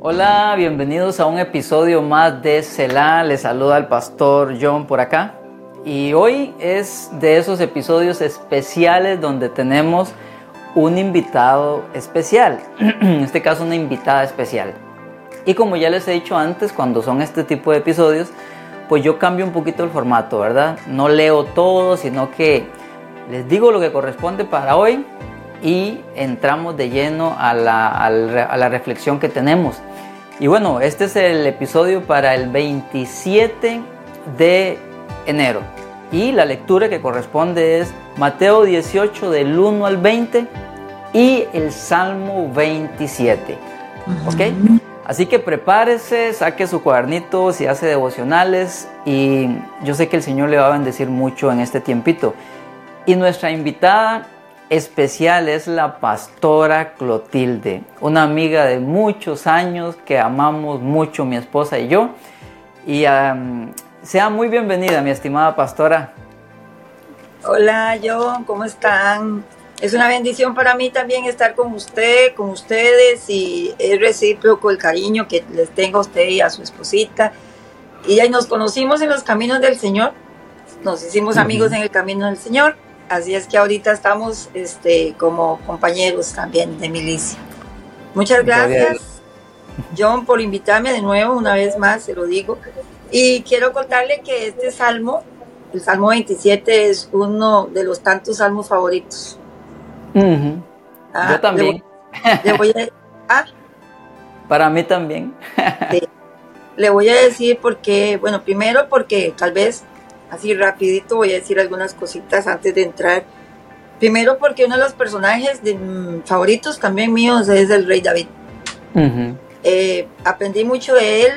Hola, bienvenidos a un episodio más de Selah. Les saluda el pastor John por acá. Y hoy es de esos episodios especiales donde tenemos un invitado especial. en este caso, una invitada especial. Y como ya les he dicho antes, cuando son este tipo de episodios, pues yo cambio un poquito el formato, ¿verdad? No leo todo, sino que les digo lo que corresponde para hoy y entramos de lleno a la, a la reflexión que tenemos. Y bueno, este es el episodio para el 27 de enero. Y la lectura que corresponde es Mateo 18 del 1 al 20 y el Salmo 27. ¿Ok? Así que prepárese, saque su cuadernito si hace devocionales y yo sé que el Señor le va a bendecir mucho en este tiempito. Y nuestra invitada especial es la pastora Clotilde, una amiga de muchos años que amamos mucho mi esposa y yo. Y sea muy bienvenida, mi estimada pastora. Hola, John, ¿cómo están? Es una bendición para mí también estar con usted, con ustedes y es recíproco el cariño que les tengo a usted y a su esposita. Y ya nos conocimos en los caminos del Señor, nos hicimos amigos en el camino del Señor, así es que ahorita estamos este, como compañeros también de milicia. Muchas gracias, John, por invitarme de nuevo, una vez más, se lo digo. Y quiero contarle que este salmo, el Salmo 27, es uno de los tantos salmos favoritos Ah, Yo también. ¿ah? Para mí también. Le voy a decir porque, bueno, primero porque tal vez así rapidito voy a decir algunas cositas antes de entrar. Primero porque uno de los personajes mm, favoritos también míos es el rey David. Eh, aprendí mucho de él,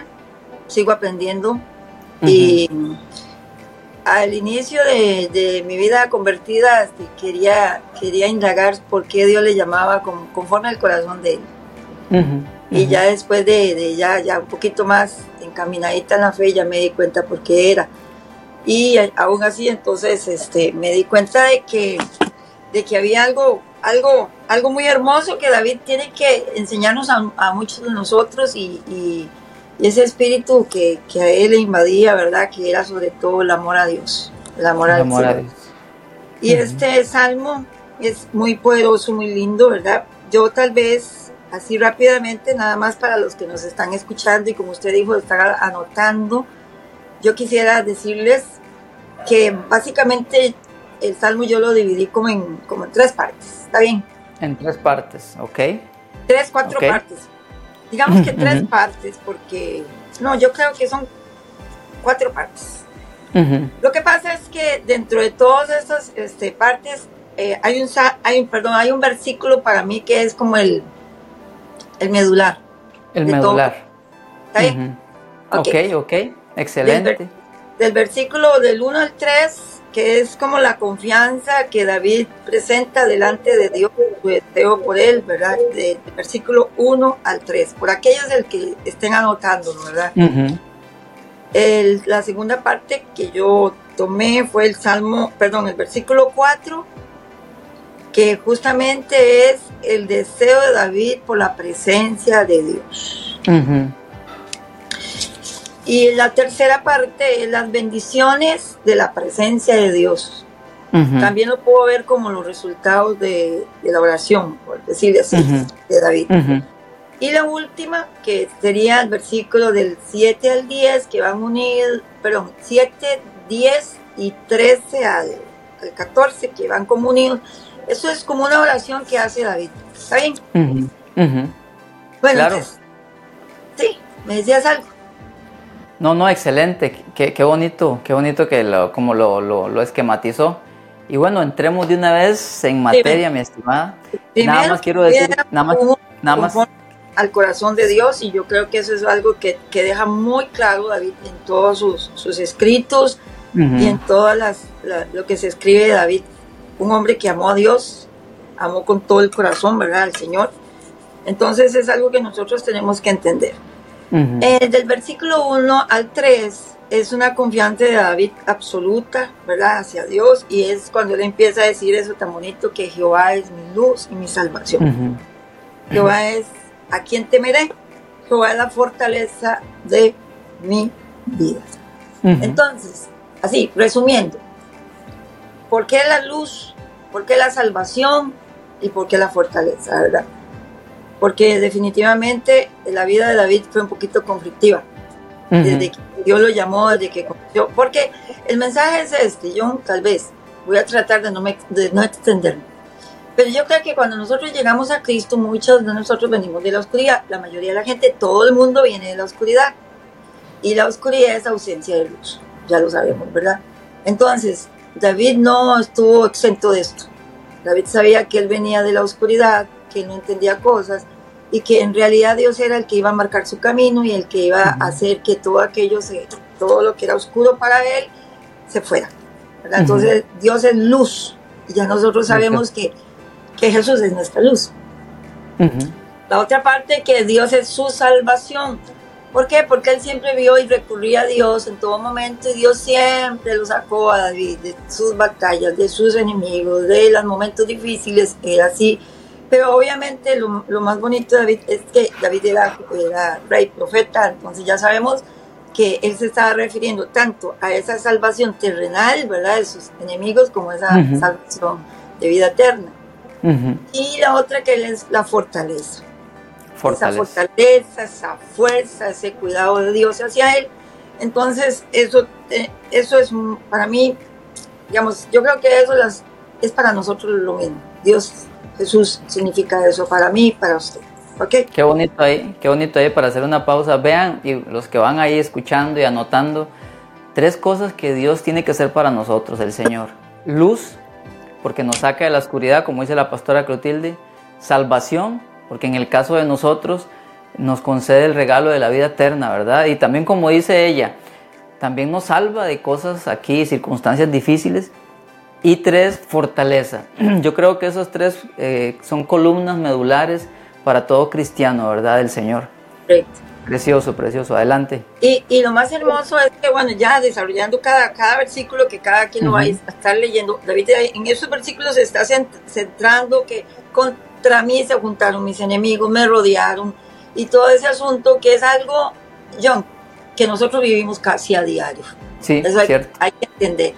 sigo aprendiendo y al inicio de, mi vida convertida este, quería, quería indagar por qué Dios le llamaba conforme al corazón de él. Y ya después de, ya, ya un poquito más encaminadita en la fe, ya me di cuenta por qué era. Y aún así, entonces, este, me di cuenta de que, de que había algo, algo, algo muy hermoso que David tiene que enseñarnos a, muchos de nosotros y y ese espíritu que, a él le invadía, ¿verdad? Que era sobre todo el amor a Dios, el amor, a Dios. Y este salmo es muy poderoso, muy lindo, ¿verdad? Yo tal vez, así rápidamente, nada más para los que nos están escuchando y como usted dijo, están anotando, yo quisiera decirles que básicamente el salmo yo lo dividí como en, como en tres partes, ¿está bien? En tres partes, ok. Tres, cuatro partes digamos que tres partes, porque no, yo creo que son cuatro partes. Lo que pasa es que dentro de todas estas este, partes eh, hay un hay un perdón hay un versículo para mí que es como el el medular. El medular. Ok, ok, excelente. Del, versículo del 1 al 3 que es como la confianza que David presenta delante de Dios, su deseo por él, ¿verdad? Del versículo 1 al 3, por aquellos del que estén anotando, ¿verdad? la segunda parte que yo tomé fue el Salmo, perdón, el versículo 4, que justamente es el deseo de David por la presencia de Dios. Y la tercera parte es las bendiciones de la presencia de Dios. También lo puedo ver como los resultados de, la oración, por decirlo así, de David. Y la última, que sería el versículo del 7 al 10, que van unidos, perdón, 7, 10 y 13 al, 14, que van como unidos. Eso es como una oración que hace David. ¿Está bien? Bueno, claro. sí, me decías algo. No, no, excelente. Qué, qué bonito, qué bonito que lo, como lo, lo, esquematizó. Y bueno, entremos de una vez en materia, mi estimada. nada más quiero decir, nada más, nada más. Al corazón de Dios, y yo creo que eso es algo que, que deja muy claro David en todos sus, sus escritos y en todas las, lo que se escribe de David. Un hombre que amó a Dios, amó con todo el corazón, ¿verdad? Al Señor. Entonces es algo que nosotros tenemos que entender. Eh, del versículo 1 al 3 es una confianza de David absoluta, ¿verdad? Hacia Dios y es cuando él empieza a decir eso tan bonito que Jehová es mi luz y mi salvación. Jehová es a quien temeré. Jehová es la fortaleza de mi vida. Entonces, así, resumiendo, ¿por qué la luz? ¿Por qué la salvación? ¿Y por qué la fortaleza, verdad? Porque definitivamente la vida de David fue un poquito conflictiva. Desde que Dios lo llamó, desde que conoció. Porque el mensaje es este, yo tal vez voy a tratar de no, de no extenderme. Pero yo creo que cuando nosotros llegamos a Cristo, muchos de nosotros venimos de la oscuridad. La mayoría de la gente, todo el mundo viene de la oscuridad. Y la oscuridad es ausencia de luz. Ya lo sabemos, ¿verdad? Entonces, David no estuvo exento de esto. David sabía que él venía de la oscuridad, que no entendía cosas y que en realidad Dios era el que iba a marcar su camino y el que iba a hacer que todo aquello, se, todo lo que era oscuro para él, se fuera. Entonces Dios es luz y ya nosotros sabemos que, que, Jesús es nuestra luz. La otra parte que Dios es su salvación. ¿Por qué? Porque él siempre vio y recurría a Dios en todo momento y Dios siempre lo sacó a David de sus batallas, de sus enemigos, de los momentos difíciles, era así. Pero obviamente lo, lo, más bonito de David es que David era, era rey, profeta, entonces ya sabemos que él se estaba refiriendo tanto a esa salvación terrenal, ¿verdad?, de sus enemigos, como esa salvación de vida eterna. Y la otra que es la fortaleza. Esa fortaleza, esa fuerza, ese cuidado de Dios hacia él. Entonces, eso, eh, eso es para mí, digamos, yo creo que eso es para nosotros lo mismo. Dios, Jesús significa eso para mí y para usted. Qué bonito ahí, qué bonito ahí para hacer una pausa. Vean, y los que van ahí escuchando y anotando, tres cosas que Dios tiene que hacer para nosotros, el Señor. Luz, porque nos saca de la oscuridad, como dice la pastora Clotilde. Salvación, porque en el caso de nosotros nos concede el regalo de la vida eterna, ¿verdad? Y también como dice ella, también nos salva de cosas aquí, circunstancias difíciles. Y tres, fortaleza. Yo creo que esos tres eh, son columnas medulares para todo cristiano, ¿verdad? Del Señor. Precioso, precioso. Adelante. Y, y, lo más hermoso es que, bueno, ya desarrollando cada, cada versículo que cada quien lo va a estar leyendo, David en esos versículos se está centrando que contra mí se juntaron mis enemigos, me rodearon y todo ese asunto que es algo, John, que nosotros vivimos casi a diario. Sí, Eso cierto. hay que entender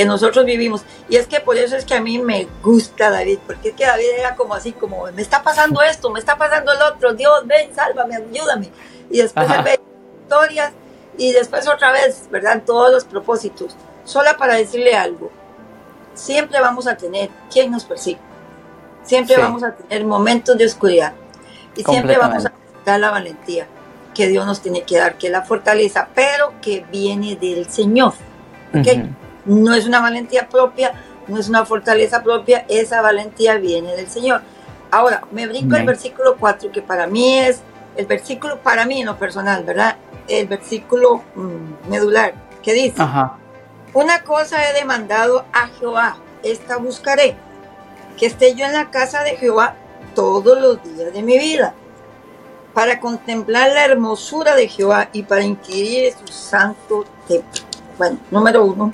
que nosotros vivimos. Y es que por eso es que a mí me gusta David, porque es que David era como así, como, me está pasando esto, me está pasando el otro, Dios, ven, sálvame, ayúdame. Y después ve historias y después otra vez, ¿verdad? Todos los propósitos. Solo para decirle algo, siempre vamos a tener quien nos persigue. Siempre vamos a tener momentos de oscuridad. Y siempre vamos a dar la valentía que Dios nos tiene que dar, que es la fortaleza, pero que viene del Señor. ¿okay? No es una valentía propia, no es una fortaleza propia, esa valentía viene del Señor. Ahora, me brinco el versículo 4, que para mí es el versículo, para mí en lo personal, ¿verdad? El versículo mm, medular, que dice, una cosa he demandado a Jehová, esta buscaré, que esté yo en la casa de Jehová todos los días de mi vida, para contemplar la hermosura de Jehová y para inquirir su santo templo. Bueno, número uno,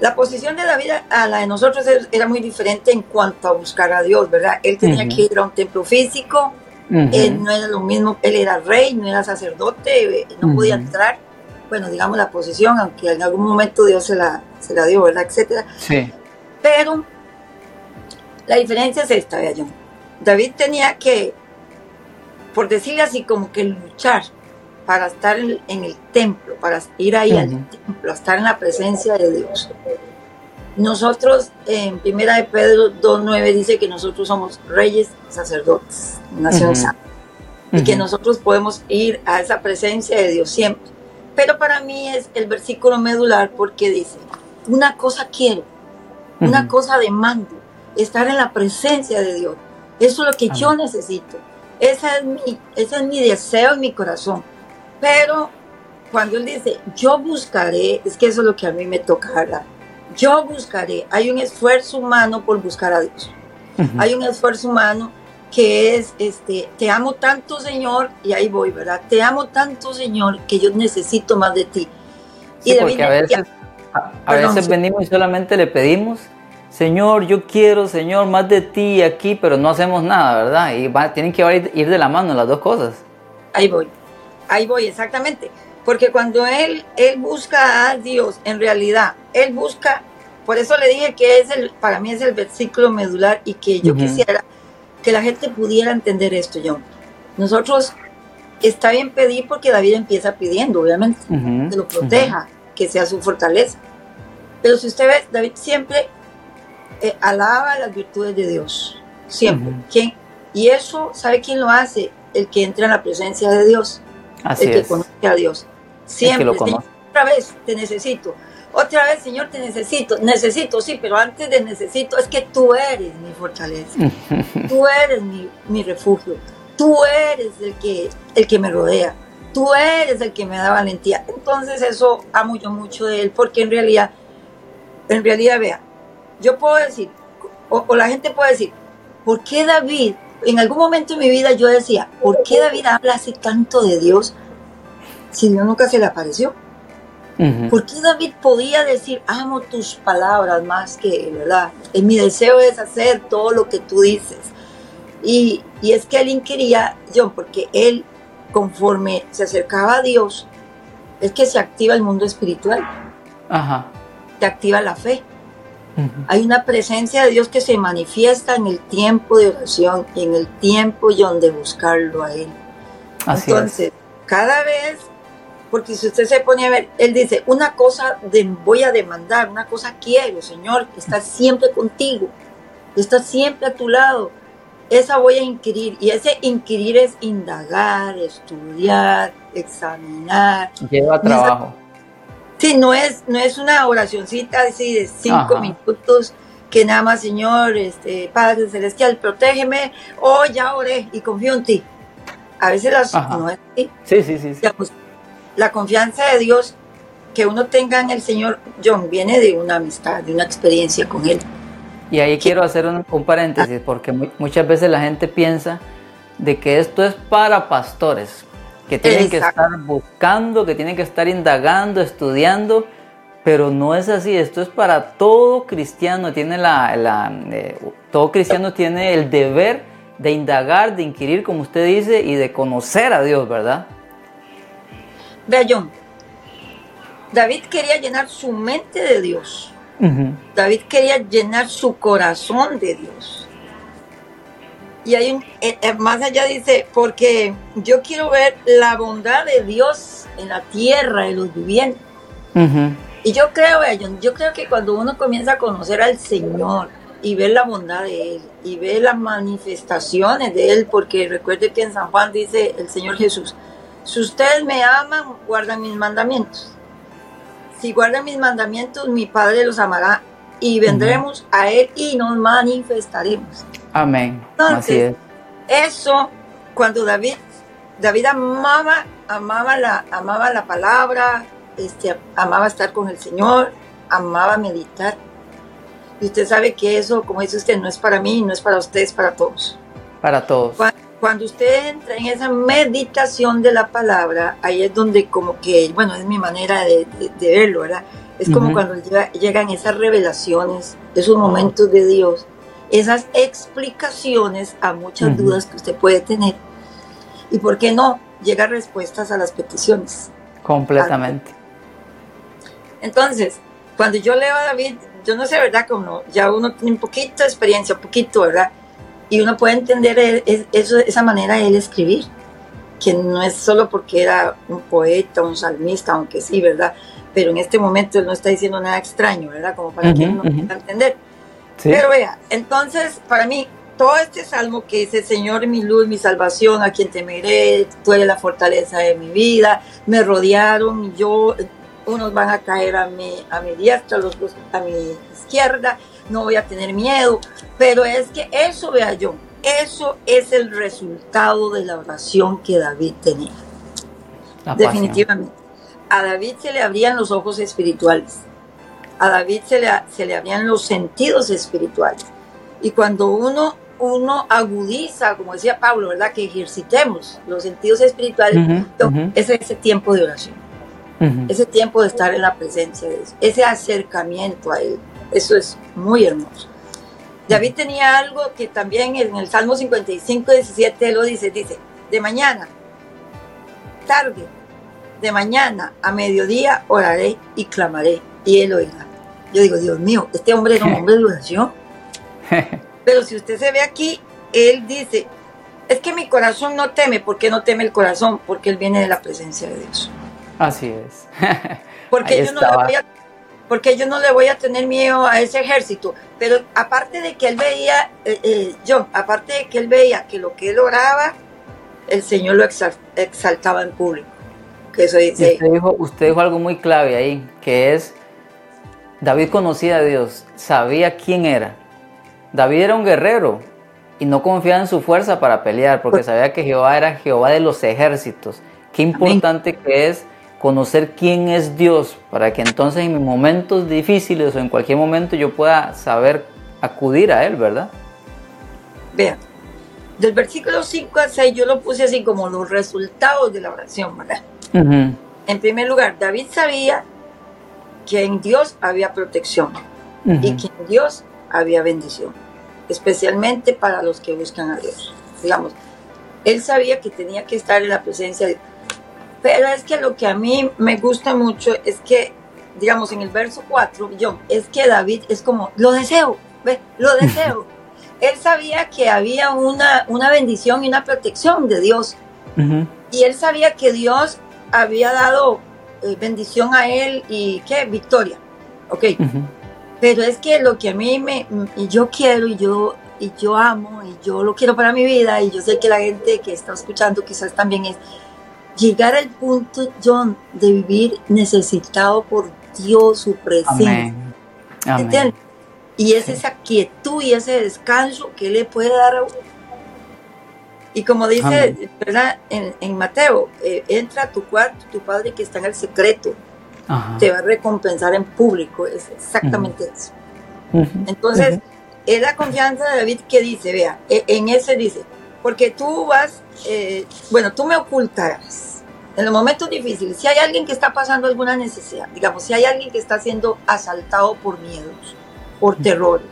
la posición de David a la de nosotros era muy diferente en cuanto a buscar a Dios, ¿verdad? Él tenía que ir a un templo físico, él no era lo mismo, él era rey, no era sacerdote, no podía entrar, bueno, digamos la posición, aunque en algún momento Dios se la, se la dio, ¿verdad? Etcétera. Sí. Pero la diferencia es esta, vea yo. David tenía que, por decirlo así, como que luchar para estar en, el templo, para ir ahí al templo, estar en la presencia de Dios. Nosotros, en Primera de Pedro 2.9 dice que nosotros somos reyes, sacerdotes, nación santa, y que nosotros podemos ir a esa presencia de Dios siempre. Pero para mí es el versículo medular porque dice, una cosa quiero, una cosa demando, estar en la presencia de Dios. Eso es lo que yo necesito. Ese es, mi, ese es mi deseo en mi corazón. Pero cuando él dice, yo buscaré, es que eso es lo que a mí me toca hablar. Yo buscaré. Hay un esfuerzo humano por buscar a Dios. Hay un esfuerzo humano que es, este, te amo tanto, Señor, y ahí voy, ¿verdad? Te amo tanto, Señor, que yo necesito más de ti. y porque a veces, a, veces venimos y solamente le pedimos, Señor, yo quiero, Señor, más de ti aquí, pero no hacemos nada, ¿verdad? Y va, tienen que ir de la mano las dos cosas. ahí voy, ahí voy, exactamente. Porque cuando él, él busca a Dios, en realidad, él busca, por eso le dije que es el, para mí es el versículo medular y que yo quisiera que la gente pudiera entender esto, John. Nosotros está bien pedir porque David empieza pidiendo, obviamente, que lo proteja, que sea su fortaleza. Pero si usted ve, David siempre eh, alaba las virtudes de Dios, siempre. ¿Quién? Y eso, ¿sabe quién lo hace? El que entra en la presencia de Dios, Así el que es. conoce a Dios. Siempre, lo Señor, conoce. otra vez te necesito. Otra vez, Señor, te necesito. Necesito, sí, pero antes de necesito es que tú eres mi fortaleza. tú eres mi, mi refugio. Tú eres el que, el que me rodea. Tú eres el que me da valentía. Entonces eso amo yo mucho de él, porque en realidad, en realidad, vea, yo puedo decir, o, o la gente puede decir, ¿por qué David? En algún momento de mi vida yo decía, ¿por qué David habla así tanto de Dios si Dios nunca se le apareció? ¿Por qué David podía decir, amo tus palabras más que verdad? Eh, Mi deseo es hacer todo lo que tú dices. Y, y es que él inquiría, John, porque él, conforme se acercaba a Dios, es que se activa el mundo espiritual, Ajá. se activa la fe. Hay una presencia de Dios que se manifiesta en el tiempo de oración y en el tiempo, John, de buscarlo a él. Así Entonces, cada vez, porque si usted se pone a ver, él dice, una cosa de, voy a demandar, una cosa quiero, Señor, que está siempre contigo, que está siempre a tu lado. Esa voy a inquirir. Y ese inquirir es indagar, estudiar, examinar. Lleva trabajo. Sí, no es, no es una oracioncita así de cinco Ajá. minutos que nada más, Señor, este, Padre Celestial, protégeme, oh, ya oré y confío en ti. A veces las, no es así Sí, sí, sí. sí. digamos, la confianza de Dios que uno tenga en el Señor, John, viene de una amistad, de una experiencia con Él. Y ahí quiero hacer un, un paréntesis, porque mu- muchas veces la gente piensa de que esto es para pastores, que tienen que estar buscando, que tienen que estar indagando, estudiando, pero no es así, esto es para todo cristiano, tiene la, la, eh, todo cristiano tiene el deber de indagar, de inquirir, como usted dice, y de conocer a Dios, ¿verdad? Vea, John, David quería llenar su mente de Dios. David quería llenar su corazón de Dios. Y hay un, eh, eh, más allá dice, porque yo quiero ver la bondad de Dios en la tierra de los vivientes. Y yo creo, yo creo que cuando uno comienza a conocer al Señor y ver la bondad de Él y ver las manifestaciones de Él, porque recuerde que en San Juan dice el Señor Jesús, si ustedes me aman, guardan mis mandamientos. Si guardan mis mandamientos, mi Padre los amará y vendremos a Él y nos manifestaremos. Amén. Entonces, Así es. Eso, cuando David, David amaba, amaba la, amaba la palabra, este, amaba estar con el Señor, amaba meditar. Y usted sabe que eso, como dice usted, no es para mí, no es para usted, es para todos. Para todos. Cuando, cuando usted entra en esa meditación de la palabra, ahí es donde como que, bueno, es mi manera de, de- de verlo, ¿verdad? Es como cuando llega- llegan esas revelaciones, esos momentos de Dios, esas explicaciones a muchas Ujú. dudas que usted puede tener. Y por qué no, llega respuestas a las peticiones. Completamente. Entonces, cuando yo leo a David, yo no sé, ¿verdad? Como ya uno tiene un poquito de experiencia, un poquito, ¿verdad? Y uno puede entender eso, esa manera de él escribir, que no es solo porque era un poeta, un salmista, aunque sí, ¿verdad? Pero en este momento él no está diciendo nada extraño, ¿verdad? Como para que Ujú, uno ujú. pueda entender. Sí. Pero vea, entonces, para mí, todo este salmo que dice, Señor, mi luz, mi salvación, a quien temeré, tú eres la fortaleza de mi vida, me rodearon y yo, unos van a caer a mi, a mi diestra, los otros a mi izquierda, no voy a tener miedo, pero es que eso, vea yo, eso es el resultado de la oración que David tenía, La pasión. definitivamente. A David se le abrían los ojos espirituales, a David se le, se le abrían los sentidos espirituales. Y cuando uno, uno agudiza, como decía Pablo, ¿verdad? Que ejercitemos los sentidos espirituales, es ese tiempo de oración, ese tiempo de estar en la presencia de Dios, ese acercamiento a Él. Eso es muy hermoso. David tenía algo que también en el Salmo 55, 17 lo dice, dice, de mañana tarde, de mañana a mediodía oraré y clamaré y él oirá. Yo digo, Dios mío, este hombre es un hombre de oración. Pero si usted se ve aquí, él dice, es que mi corazón no teme. ¿Por qué no teme el corazón? Porque él viene de la presencia de Dios. Así es. porque, yo no le voy a, porque yo no le voy a tener miedo a ese ejército. Pero aparte de que él veía, eh, eh, yo, aparte de que él veía que lo que él oraba, el Señor lo exaltaba en público. Que eso dice, usted, dijo, usted dijo algo muy clave ahí, que es, David conocía a Dios, sabía quién era. David era un guerrero, y no confiaba en su fuerza para pelear, porque sabía que Jehová era Jehová de los ejércitos. Qué importante que es conocer quién es Dios, para que entonces en momentos difíciles o en cualquier momento yo pueda saber acudir a Él, ¿verdad? Vean, del versículo 5 al 6 yo lo puse así como los resultados de la oración, ¿verdad? En primer lugar, David sabía que en Dios había protección y que en Dios había bendición especialmente para los que buscan a Dios. Digamos, él sabía que tenía que estar en la presencia de Dios. Pero es que lo que a mí me gusta mucho es que, digamos, en el verso 4, yo, es que David es como, lo deseo, ve, lo deseo. él sabía que había una, una bendición y una protección de Dios. Y él sabía que Dios había dado eh, bendición a él y, ¿qué? Victoria. Ok. Pero es que lo que a mí me, y yo quiero y yo, y yo amo y yo lo quiero para mi vida y yo sé que la gente que está escuchando quizás también es llegar al punto, John, de vivir necesitado por Dios, su presencia. Amén. Y es esa quietud y ese descanso que le puede dar a uno. Y como dice ¿verdad? En, Mateo, eh, entra a tu cuarto, tu padre que está en el secreto, te va a recompensar en público. Es exactamente eso. Entonces, es la confianza de David que dice, vea, e, en ese dice, porque tú vas, eh, bueno, tú me ocultarás. En los momentos difíciles, si hay alguien que está pasando alguna necesidad, digamos, si hay alguien que está siendo asaltado por miedos, por terrores,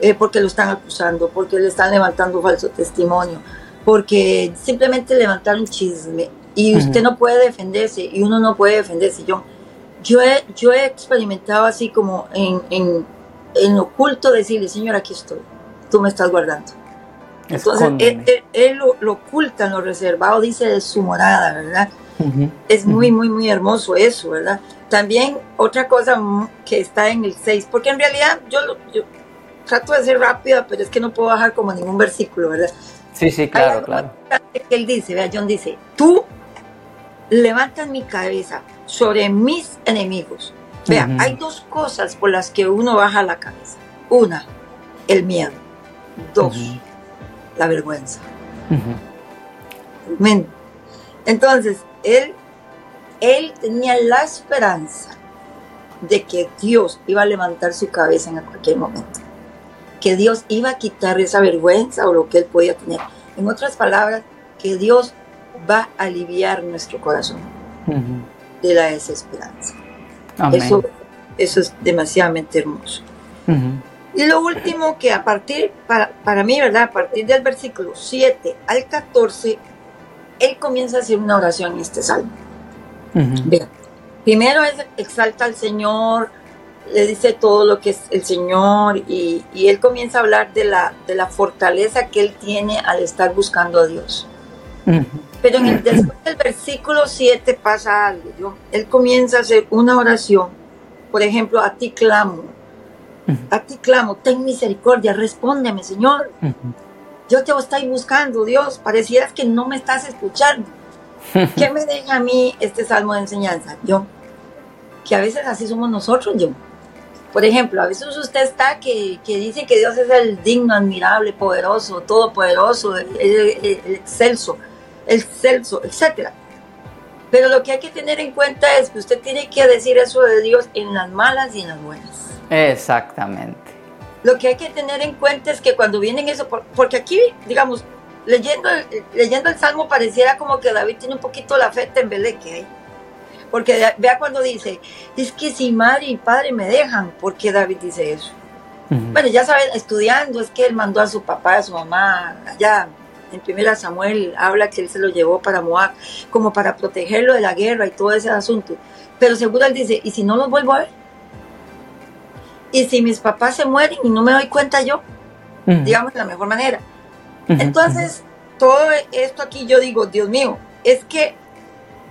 eh, porque lo están acusando, porque le están levantando falso testimonio, porque simplemente levantaron chisme y usted no puede defenderse y uno no puede defenderse. Yo, yo he, yo he experimentado así como en, en, en oculto decirle, Señor, aquí estoy, tú me estás guardando. Entonces, él, lo, oculta en lo reservado, dice de su morada, ¿verdad? es muy, muy, muy hermoso eso, ¿verdad? También otra cosa que está en el 6, porque en realidad yo, yo trato de ser rápida, pero es que no puedo bajar como ningún versículo, ¿verdad? Sí, sí, claro, claro. Que él dice, vea, John dice, tú levantas mi cabeza sobre mis enemigos. Vea, hay dos cosas por las que uno baja la cabeza. Una, el miedo. Dos, la vergüenza. Entonces, él, él tenía la esperanza de que Dios iba a levantar su cabeza en cualquier momento. Que Dios iba a quitar esa vergüenza o lo que él podía tener. En otras palabras, que Dios va a aliviar nuestro corazón de la desesperanza. Eso, eso es demasiadamente hermoso. Y lo último que a partir, para, para mí, ¿verdad? A partir del versículo 7 al 14, él comienza a hacer una oración en este salmo. primero es, exalta al Señor, le dice todo lo que es el Señor y, y, él comienza a hablar de la, de la fortaleza que él tiene al estar buscando a Dios. Pero en el, después del versículo 7 pasa algo. Él comienza a hacer una oración. Por ejemplo, a ti clamo. A ti clamo, ten misericordia, respóndeme, Señor. Yo te estoy buscando, Dios. Parecieras que no me estás escuchando. ¿Qué me deja a mí este salmo de enseñanza? Yo, que a veces así somos nosotros, yo. Por ejemplo, a veces usted está que, que dice que Dios es el digno, admirable, poderoso, todopoderoso, el excelso el Celso, etcétera. Pero lo que hay que tener en cuenta es que usted tiene que decir eso de Dios en las malas y en las buenas. Exactamente. Lo que hay que tener en cuenta es que cuando vienen eso, porque aquí, digamos, leyendo, leyendo el Salmo pareciera como que David tiene un poquito la fe tembeleque ahí. Porque vea cuando dice, es que si madre y padre me dejan, ¿por qué David dice eso? Bueno, ya saben, estudiando, es que él mandó a su papá, a su mamá allá en primera Samuel habla que él se lo llevó para Moab, como para protegerlo de la guerra y todo ese asunto. Pero seguro él dice, ¿y si no los vuelvo a ver? ¿Y si mis papás se mueren y no me doy cuenta yo? Digamos de la mejor manera. Entonces, todo esto aquí yo digo, Dios mío, es que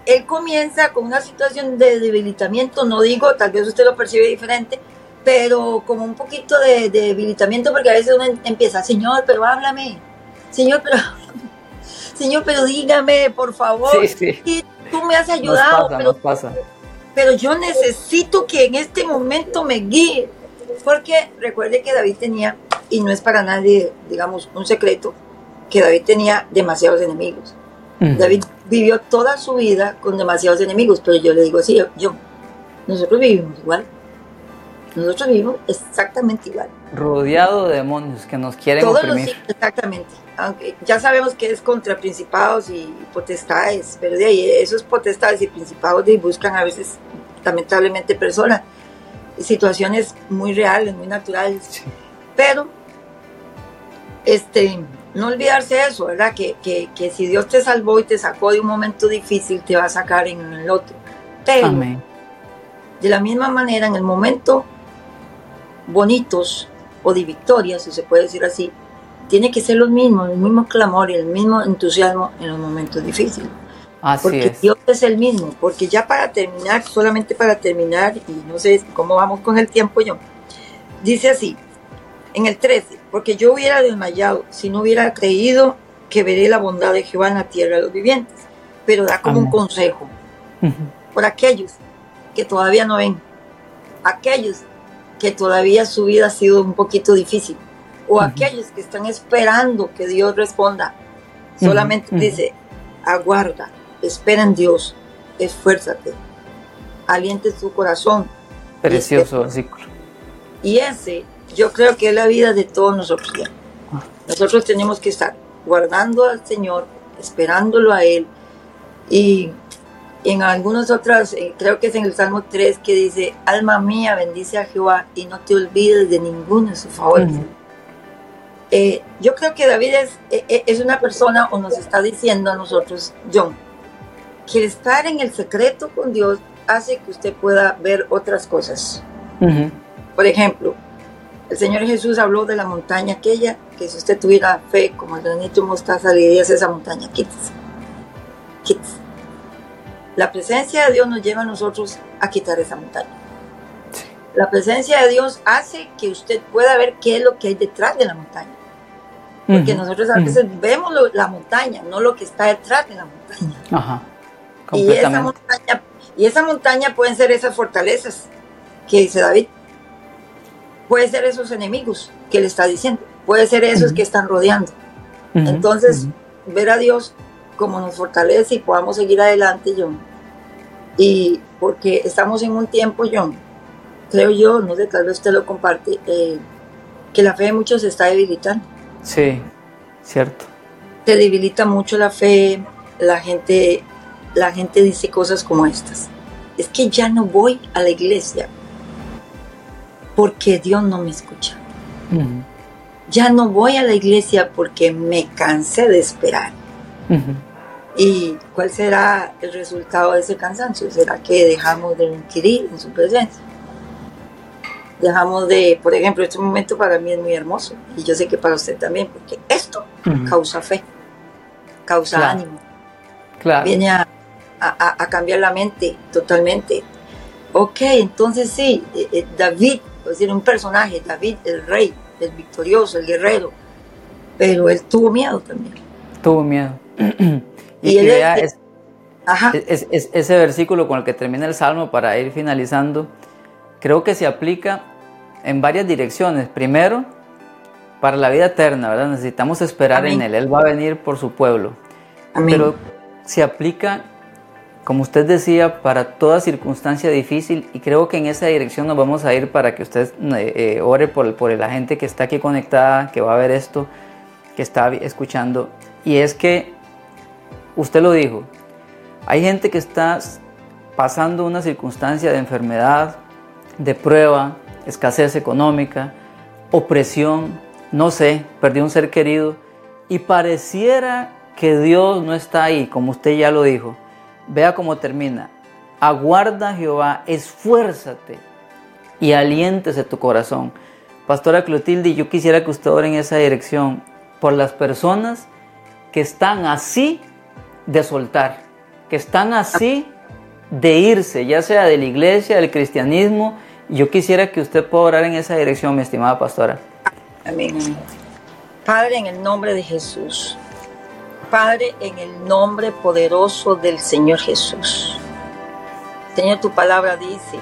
él comienza con una situación de debilitamiento, no digo, tal vez usted lo percibe diferente, pero como un poquito de, debilitamiento porque a veces uno empieza, Señor, pero háblame, Señor, pero, Señor, pero dígame, por favor, sí, tú me has ayudado, pero, pero yo necesito que en este momento me guíe, porque recuerde que David tenía, y no es para nadie, digamos, un secreto, que David tenía demasiados enemigos. David vivió toda su vida con demasiados enemigos, pero yo le digo así, yo, nosotros vivimos igual. Nosotros vivimos exactamente igual. Rodeado de demonios que nos quieren Todos oprimir. exactamente. Aunque ya sabemos que es contra principados y potestades, pero de ahí esos potestades y principados de buscan a veces lamentablemente personas, situaciones muy reales, muy naturales. Pero este no olvidarse de eso, ¿verdad? Que, que, que, si Dios te salvó y te sacó de un momento difícil, te va a sacar en el otro. Pero, de la misma manera, en el momento bonitos o de victoria, si se puede decir así, tiene que ser lo mismo, el mismo clamor y el mismo entusiasmo en los momentos difíciles. Así porque Dios es el mismo, porque ya para terminar, solamente para terminar, y no sé cómo vamos con el tiempo yo, dice así, en el 13, porque yo hubiera desmayado si no hubiera creído que veré la bondad de Jehová en la tierra de los vivientes, pero da como un consejo por aquellos que todavía no ven, aquellos que todavía su vida ha sido un poquito difícil, o aquellos que están esperando que Dios responda. Solamente dice, aguarda, espera en Dios, esfuérzate, aliente tu corazón. Precioso versículo. Y ese, yo creo que es la vida de todos nosotros ya. Nosotros tenemos que estar guardando al Señor, esperándolo a Él y en algunas otras, eh, creo que es en el Salmo 3 que dice, alma mía, bendice a Jehová y no te olvides de ninguno de sus favores. Eh, yo creo que David es, eh, es, una persona o nos está diciendo a nosotros, John, que estar en el secreto con Dios hace que usted pueda ver otras cosas. Por ejemplo, el Señor Jesús habló de la montaña aquella, que si usted tuviera fe como el granito mostaza, le dirías esa montaña, quítese, quítese la presencia de Dios nos lleva a nosotros a quitar esa montaña. La presencia de Dios hace que usted pueda ver qué es lo que hay detrás de la montaña. Porque nosotros a veces vemos la montaña, no lo que está detrás de la montaña. Ajá. Y esa montaña, y esa montaña pueden ser esas fortalezas que dice David. Puede ser esos enemigos que le está diciendo. Puede ser esos que están rodeando. Entonces, ver a Dios como nos fortalece y podamos seguir adelante, yo y porque estamos en un tiempo, John, creo yo, no sé, tal vez usted lo comparte, eh, que la fe de muchos se está debilitando. Sí, cierto. Se debilita mucho la fe, la gente, la gente dice cosas como estas. Es que ya no voy a la iglesia porque Dios no me escucha. Ya no voy a la iglesia porque me cansé de esperar. ¿Y cuál será el resultado de ese cansancio? ¿Será que dejamos de inquirir en su presencia? Dejamos de, por ejemplo, este momento para mí es muy hermoso y yo sé que para usted también, porque esto causa fe, causa ánimo, claro. viene a, cambiar la mente totalmente. Ok, entonces sí, eh, eh, David, es decir, un personaje, David el rey, el victorioso, el guerrero, pero él tuvo miedo también. Tuvo miedo. Y, vea ese versículo con el que termina el Salmo para ir finalizando, creo que se aplica en varias direcciones. Primero, para la vida eterna, ¿verdad? Necesitamos esperar en Él. Él va a venir por su pueblo. Pero se aplica, como usted decía, para toda circunstancia difícil y creo que en esa dirección nos vamos a ir para que usted eh, eh, ore por, por la gente que está aquí conectada, que va a ver esto, que está escuchando. Y es que Usted lo dijo, hay gente que está pasando una circunstancia de enfermedad, de prueba, escasez económica, opresión, no sé, perdió un ser querido y pareciera que Dios no está ahí, como usted ya lo dijo. Vea cómo termina. Aguarda Jehová, esfuérzate y aliéntese tu corazón. Pastora Clotilde, yo quisiera que usted ore en esa dirección por las personas que están así de soltar, que están así de irse, ya sea de la iglesia, del cristianismo. Yo quisiera que usted pueda orar en esa dirección, mi estimada pastora. Amén. Padre, en el nombre de Jesús. Padre, en el nombre poderoso del Señor Jesús. Señor, tu palabra dice,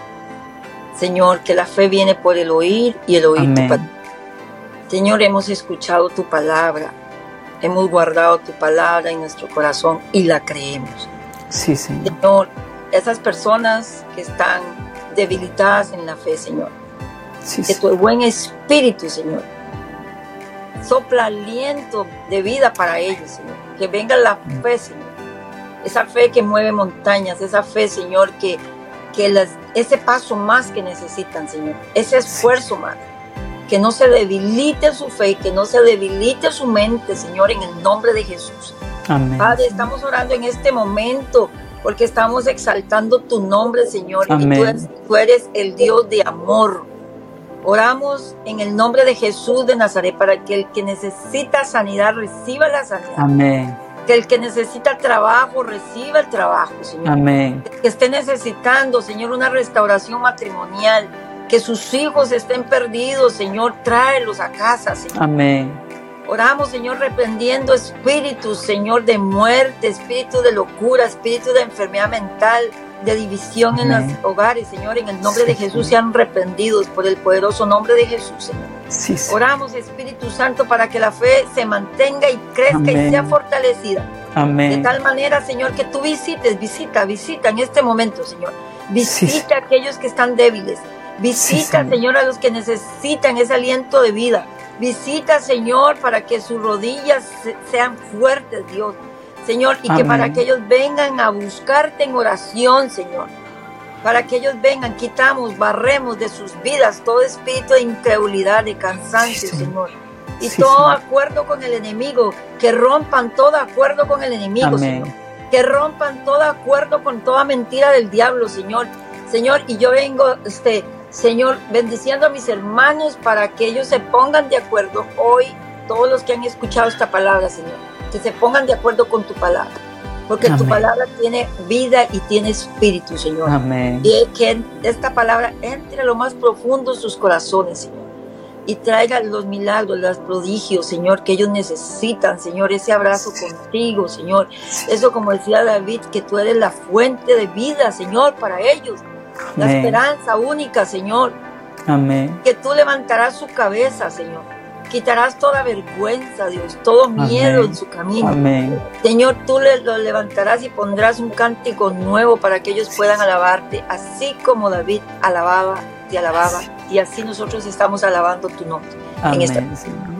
Señor, que la fe viene por el oír y el oír tu palabra. Señor, hemos escuchado tu palabra, hemos guardado tu palabra en nuestro corazón y la creemos. Sí, Señor. Señor, esas personas que están debilitadas en la fe, Señor. Sí, que tu buen espíritu, Señor, sopla aliento de vida para ellos, Señor. Que venga la fe, Señor. Esa fe que mueve montañas, esa fe, Señor, que, que las, ese paso más que necesitan, Señor. Ese esfuerzo más. Que no se debilite su fe, que no se debilite su mente, Señor, en el nombre de Jesús. Amén. Padre, estamos orando en este momento porque estamos exaltando tu nombre, Señor. Amén. Y tú eres el Dios de amor Oramos en el nombre de Jesús de Nazaret para que el que necesita sanidad reciba la sanidad. Amén. Que el que necesita trabajo reciba el trabajo, Señor. Amén. Que esté necesitando, Señor, una restauración matrimonial. Que sus hijos estén perdidos, Señor, tráelos a casa, Señor. Amén. Oramos, Señor, reprendiendo espíritus, Señor, de muerte, espíritu de locura, espíritu de enfermedad mental, de división en los hogares, Señor, en el nombre de Jesús sean reprendidos por el poderoso nombre de Jesús, Señor. Oramos, Espíritu Santo, para que la fe se mantenga y crezca y sea fortalecida. Amén. De tal manera, Señor, que tú visites, visita, visita en este momento, Señor. Visita a aquellos que están débiles. Visita, señor. a los que necesitan ese aliento de vida. Visita, Señor, para que sus rodillas sean fuertes, Dios Señor, y que para que ellos vengan a buscarte en oración, Señor. Para que ellos vengan, quitamos, barremos de sus vidas todo espíritu de incredulidad, de cansancio, Señor. Y todo acuerdo con el enemigo, que rompan todo acuerdo con el enemigo, Señor. Que rompan todo acuerdo con toda mentira del diablo, Señor. Señor, y yo vengo, este, Señor, bendiciendo a mis hermanos para que ellos se pongan de acuerdo hoy, todos los que han escuchado esta palabra, Señor que se pongan de acuerdo con tu palabra. Porque tu palabra tiene vida y tiene espíritu, Señor. Amén. Y que esta palabra entre a lo más profundo de sus corazones, Señor. Y traiga los milagros, los prodigios, Señor, que ellos necesitan, Señor. Ese abrazo contigo, Señor. Eso, como decía David, que tú eres la fuente de vida, Señor, para ellos. La esperanza única, Señor. Amén. Que tú levantarás su cabeza, Señor Quitarás toda vergüenza, Dios, todo miedo en su camino. Amén. Señor, tú le, lo levantarás y pondrás un cántico nuevo para que ellos puedan alabarte, así como David alababa, te alababa, y así nosotros estamos alabando tu nombre. Amén,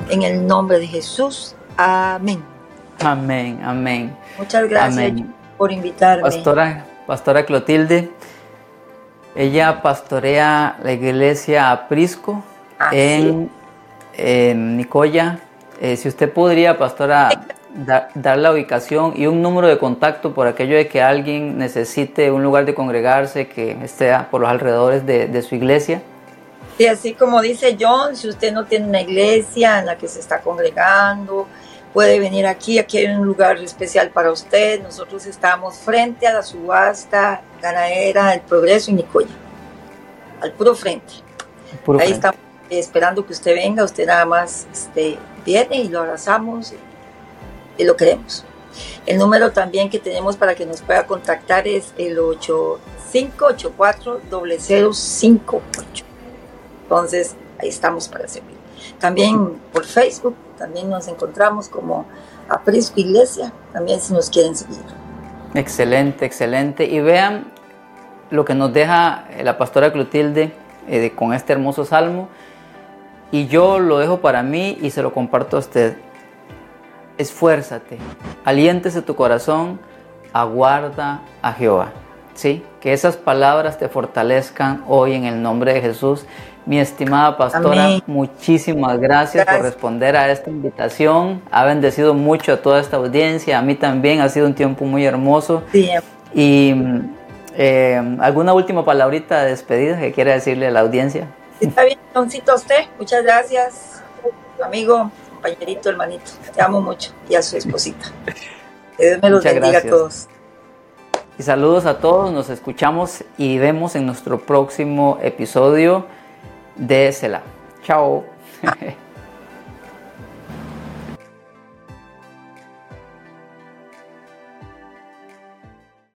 en, el nombre de Jesús. Amén. Amén, amén. Muchas gracias por invitarme. Pastora, Pastora Clotilde, ella pastorea la iglesia Aprisco en en Nicoya. Eh, si usted podría, pastora, dar la ubicación y un número de contacto por aquello de que alguien necesite un lugar de congregarse que esté por los alrededores de, su iglesia. Y así como dice John, si usted no tiene una iglesia en la que se está congregando, puede venir aquí, aquí hay un lugar especial para usted. Nosotros estamos frente a la subasta ganadera del Progreso en Nicoya, al puro frente. Ahí estamos esperando que usted venga, usted nada más este, viene y lo abrazamos y, lo queremos. El número también que tenemos para que nos pueda contactar es el 8584-0058. Entonces, ahí estamos para servir. También por Facebook, también nos encontramos como Aprisco Iglesia, también si nos quieren seguir. Excelente, excelente. Y vean lo que nos deja la pastora Clotilde eh, con este hermoso salmo y yo lo dejo para mí y se lo comparto a usted. Esfuérzate, aliéntese tu corazón, aguarda a Jehová. ¿Sí? Que esas palabras te fortalezcan hoy en el nombre de Jesús, Mi estimada pastora, muchísimas gracias, por responder a esta invitación. Ha bendecido mucho a toda esta audiencia. A mí también ha sido un tiempo muy hermoso. Sí. Y eh, ¿alguna última palabrita de despedida que quiera decirle a la audiencia? Está bien, Doncito, a usted. Muchas gracias, amigo, compañerito, hermanito. Te amo mucho. Y a su esposita. Que Dios me los bendiga a todos. Y saludos a todos. Nos escuchamos y vemos en nuestro próximo episodio de Cela. Chao.